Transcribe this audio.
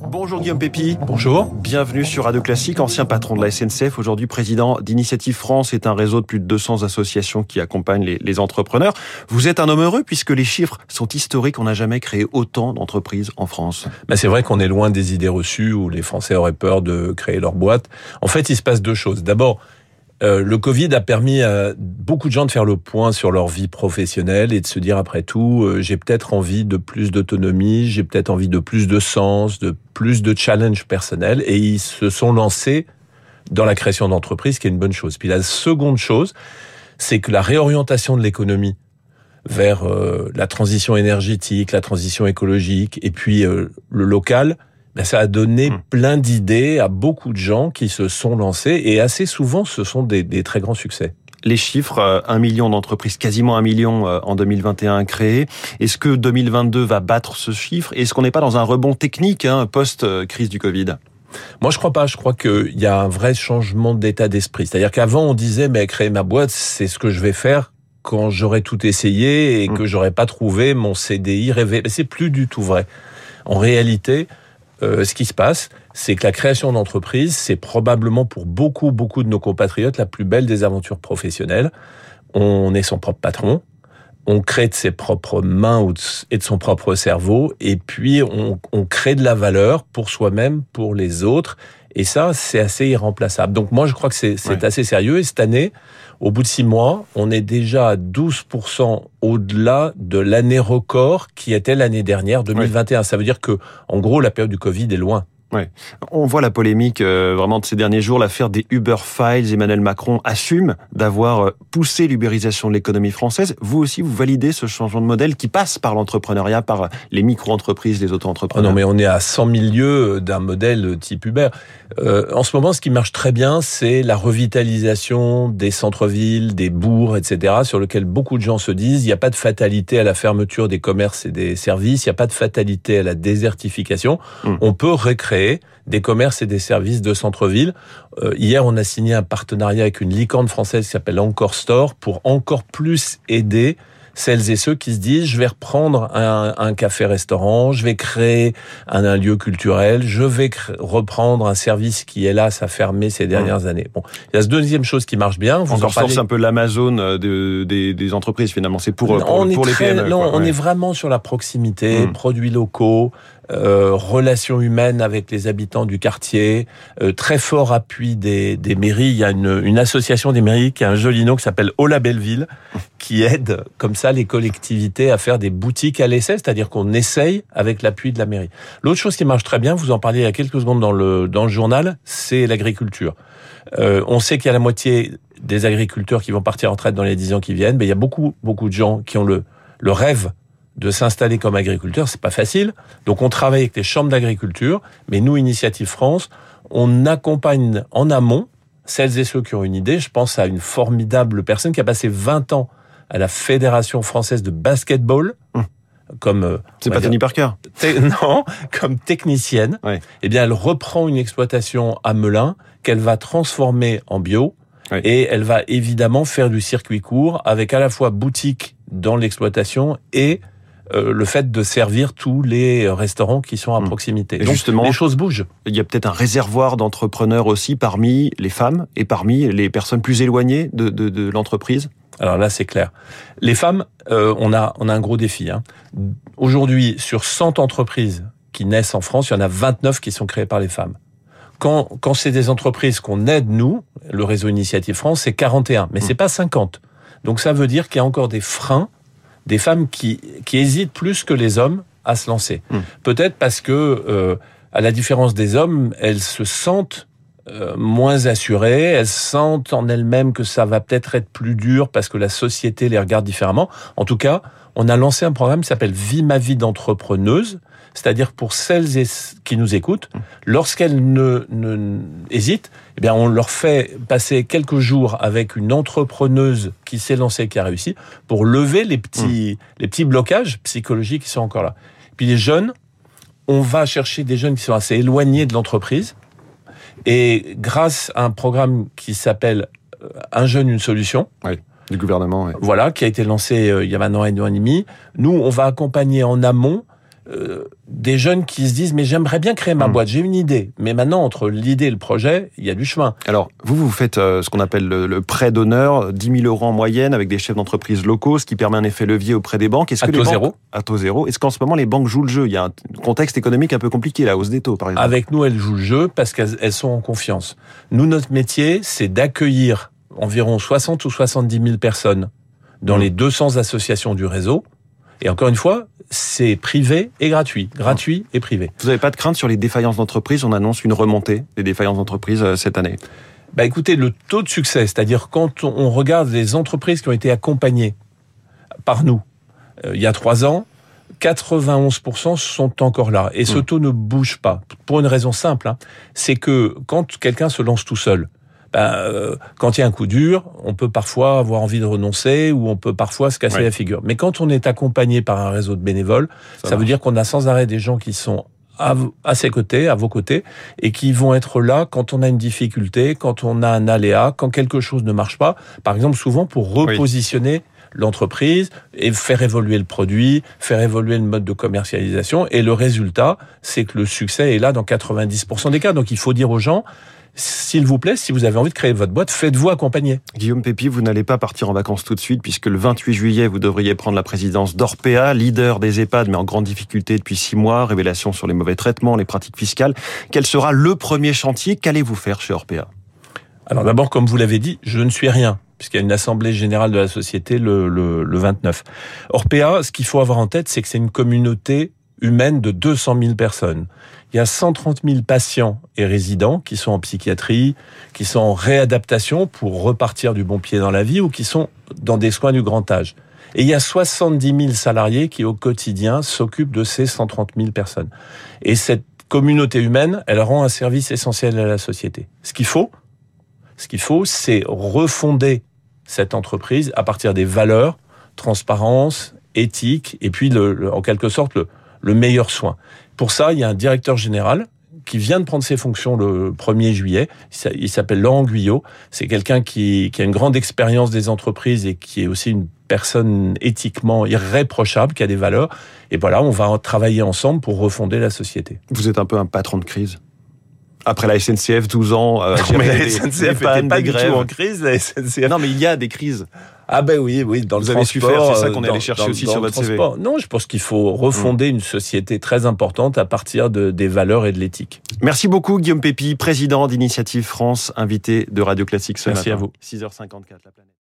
Bonjour Guillaume Pépi. Bonjour. Bienvenue sur Radio Classique, ancien patron de la SNCF, aujourd'hui président d'Initiative France. C'est un réseau de plus de 200 associations qui accompagnent les, les entrepreneurs. Vous êtes un homme heureux puisque les chiffres sont historiques. On n'a jamais créé autant d'entreprises en France. Ben c'est vrai qu'on est loin des idées reçues où les Français auraient peur de créer leur boîte. En fait, il se passe deux choses. D'abord, euh, le Covid a permis à beaucoup de gens de faire le point sur leur vie professionnelle et de se dire après tout, euh, j'ai peut-être envie de plus d'autonomie, j'ai peut-être envie de plus de sens, de plus de challenge personnel et ils se sont lancés dans la création d'entreprises, qui est une bonne chose. Puis la seconde chose, c'est que la réorientation de l'économie vers euh, la transition énergétique, la transition écologique et puis le local, ben, ça a donné hmm. plein d'idées à beaucoup de gens qui se sont lancés et assez souvent ce sont des, des très grands succès les chiffres, euh, un million d'entreprises, quasiment un million euh, en 2021 créées. Est-ce que 2022 va battre ce chiffre? Est-ce qu'on n'est pas dans un rebond technique hein, post-crise du Covid? Moi, je crois pas. Je crois qu'il y a un vrai changement d'état d'esprit. C'est-à-dire qu'avant, on disait, mais créer ma boîte, c'est ce que je vais faire quand j'aurai tout essayé et hmm. que j'aurai pas trouvé mon CDI rêvé. Mais c'est plus du tout vrai. En réalité, euh, ce qui se passe, c'est que la création d'entreprise, c'est probablement pour beaucoup, beaucoup de nos compatriotes la plus belle des aventures professionnelles. On est son propre patron, on crée de ses propres mains et de son propre cerveau, et puis on, on crée de la valeur pour soi-même, pour les autres, et ça, c'est assez irremplaçable. Donc moi, je crois que c'est assez sérieux, et cette année, au bout de six mois, on est déjà à 12% au-delà de l'année record qui était l'année dernière, 2021. Ça veut dire que, en gros, la période du Covid est loin. Ouais. On voit la polémique euh, vraiment de ces derniers jours, l'affaire des Uber Files. Emmanuel Macron assume d'avoir euh, poussé l'ubérisation de l'économie française. Vous aussi, vous validez ce changement de modèle qui passe par l'entrepreneuriat, par euh, les micro-entreprises, les auto-entrepreneurs? Ah non, mais on est à 100 000 lieues d'un modèle type Uber. Euh, en ce moment, ce qui marche très bien, c'est la revitalisation des centres-villes, des bourgs, etc., sur lequel beaucoup de gens se disent il n'y a pas de fatalité à la fermeture des commerces et des services, il n'y a pas de fatalité à la désertification. Hum. On peut récréer des commerces et des services de centre-ville. Euh, hier, on a signé un partenariat avec une licorne française qui s'appelle Encore Store pour encore plus aider celles et ceux qui se disent je vais reprendre un, café-restaurant, je vais créer un, lieu culturel, je vais reprendre un service qui, hélas, a fermé ces dernières mmh. années. Bon, il y a cette deuxième chose qui marche bien. Vous Encore c'est un peu l'Amazon euh, de, des, des, entreprises finalement. C'est pour, pour, les PME. Non, on est vraiment sur la proximité, mmh. produits locaux, euh, relations humaines avec les habitants du quartier, euh, très fort appui des, des mairies. Il y a une, une, association des mairies qui a un joli nom qui s'appelle Ola Belleville, qui aide comme ça les collectivités à faire des boutiques à l'essai, c'est-à-dire qu'on essaye avec l'appui de la mairie. L'autre chose qui marche très bien, vous en parliez il y a quelques secondes dans le, dans le journal, c'est l'agriculture. Euh, on sait qu'il y a la moitié des agriculteurs qui vont partir en retraite dans les dix ans qui viennent, mais il y a beaucoup, beaucoup de gens qui ont le, le rêve de s'installer comme agriculteur, c'est pas facile. Donc on travaille avec les chambres d'agriculture, mais nous, Initiative France, on accompagne en amont celles et ceux qui ont une idée. Je pense à une formidable personne qui a passé 20 ans à la Fédération française de basketball. Hum. Comme euh, c'est pas Tony Parker. Non, comme technicienne. Eh bien, elle reprend une exploitation à Melun qu'elle va transformer en bio. Et elle va évidemment faire du circuit court avec à la fois boutique dans l'exploitation et euh, le fait de servir tous les restaurants qui sont à hmm. proximité. Donc, justement, les choses bougent. Il y a peut-être un réservoir d'entrepreneurs aussi parmi les femmes et parmi les personnes plus éloignées de, de, de l'entreprise. Alors là, c'est clair. Les femmes, euh, on a on a un gros défi. Hein. Aujourd'hui, sur 100 entreprises qui naissent en France, il y en a 29 qui sont créées par les femmes. Quand, quand c'est des entreprises qu'on aide, nous, le réseau Initiative France, c'est 41, mais hmm. c'est pas 50. Donc ça veut dire qu'il y a encore des freins des femmes qui, qui hésitent plus que les hommes à se lancer. Hmm. Peut-être parce que, euh, à la différence des hommes, elles se sentent euh, moins assurées, elles sentent en elles-mêmes que ça va peut-être être plus dur parce que la société les regarde différemment. En tout cas, on a lancé un programme qui s'appelle Vie ma vie d'entrepreneuse, c'est-à-dire pour celles qui nous écoutent, lorsqu'elles ne, ne, hésitent, eh bien on leur fait passer quelques jours avec une entrepreneuse qui s'est lancée, qui a réussi, pour lever les petits, mmh. les petits blocages psychologiques qui sont encore là. Puis les jeunes, on va chercher des jeunes qui sont assez éloignés de l'entreprise, et grâce à un programme qui s'appelle euh, Un jeune, une solution, du gouvernement. Voilà, qui a été lancé euh, il y a maintenant un an et demi. Nous, on va accompagner en amont euh, des jeunes qui se disent mais j'aimerais bien créer ma Hmm. boîte, j'ai une idée. Mais maintenant entre l'idée et le projet, il y a du chemin. Alors, vous, vous faites euh, ce qu'on appelle le, le prêt d'honneur, 10 000 euros en moyenne avec des chefs d'entreprise locaux, ce qui permet un effet levier auprès des banques. Est-ce À que les taux banques- zéro. À taux zéro. Est-ce qu'en ce moment, les banques jouent le jeu? Il y a un contexte économique un peu compliqué, la hausse des taux, par exemple. Avec nous, elles jouent le jeu parce qu'elles elles sont en confiance. Nous, notre métier, c'est d'accueillir environ 60 ou 70 000 personnes dans Mmh. les 200 associations du réseau. Et encore une fois, c'est privé et gratuit. Gratuit et privé. Vous n'avez pas de crainte sur les défaillances d'entreprise? On annonce une remontée des défaillances d'entreprise euh, cette année. Bah écoutez, le taux de succès, c'est-à-dire quand on- regarde les entreprises qui ont été accompagnées par nous euh, il y a trois ans, 91% sont encore là. Et ce Mmh. taux ne bouge pas. Pour une raison simple, hein, c'est que quand quelqu'un se lance tout seul, ben, euh, quand il y a un coup dur, on peut parfois avoir envie de renoncer ou on peut parfois se casser Ouais. la figure. Mais quand on est accompagné par un réseau de bénévoles, ça, veut dire qu'on a sans arrêt des gens qui sont à ses côtés, à vos côtés, et qui vont être là quand on a une difficulté, quand on a un aléa, quand quelque chose ne marche pas. Par exemple, souvent pour repositionner l'entreprise et faire évoluer le produit, faire évoluer le mode de commercialisation. Et le résultat, c'est que le succès est là dans 90% des cas. Donc il faut dire aux gens, s'il vous plaît, si vous avez envie de créer votre boîte, faites-vous accompagner. Guillaume Pépi, vous n'allez pas partir en vacances tout de suite, puisque le 28 juillet, vous devriez prendre la présidence d'Orpea, leader des EHPAD, mais en grande difficulté depuis six mois, révélation sur les mauvais traitements, les pratiques fiscales. Quel sera le premier chantier Qu'allez-vous faire chez Orpea? Alors d'abord, comme vous l'avez dit, je ne suis rien, puisqu'il y a une assemblée générale de la société le, le, le 29. Orpea, ce qu'il faut avoir en tête, c'est que c'est une communauté humaine de 200 000 personnes. Il y a 130 000 patients et résidents qui sont en psychiatrie, qui sont en réadaptation pour repartir du bon pied dans la vie ou qui sont dans des soins du grand âge. Et il y a 70 000 salariés qui, au quotidien, s'occupent de ces 130 000 personnes. Et cette communauté humaine, elle rend un service essentiel à la société. Ce qu'il faut, ce qu'il faut, c'est refonder cette entreprise à partir des valeurs, transparence, éthique, et puis le, le- en quelque sorte le, le meilleur soin. Pour ça, il y a un directeur général qui vient de prendre ses fonctions le 1er juillet. Il s'a- Il s'appelle Laurent Guyot. C'est quelqu'un qui, qui a une grande expérience des entreprises et qui est aussi une personne éthiquement irréprochable, qui a des valeurs. Et voilà, on va travailler ensemble pour refonder la société. Vous êtes un peu un patron de crise après la SNCF, 12 ans, euh, Mais la SNCF n'était pas des du tout en crise, la SNCF. Non, mais il y a des crises. Ah ben oui, oui, dans Vous le avez su transport. faire, c'est ça euh, qu'on est allé chercher dans- aussi dans sur votre CV. transport. Non, je pense qu'il faut refonder une société très importante à partir de, des valeurs et de l'éthique. Merci beaucoup, Guillaume Pépi, président d'Initiative France, invité de Radio Classique ce Merci matin. à vous. 6h54, la planète.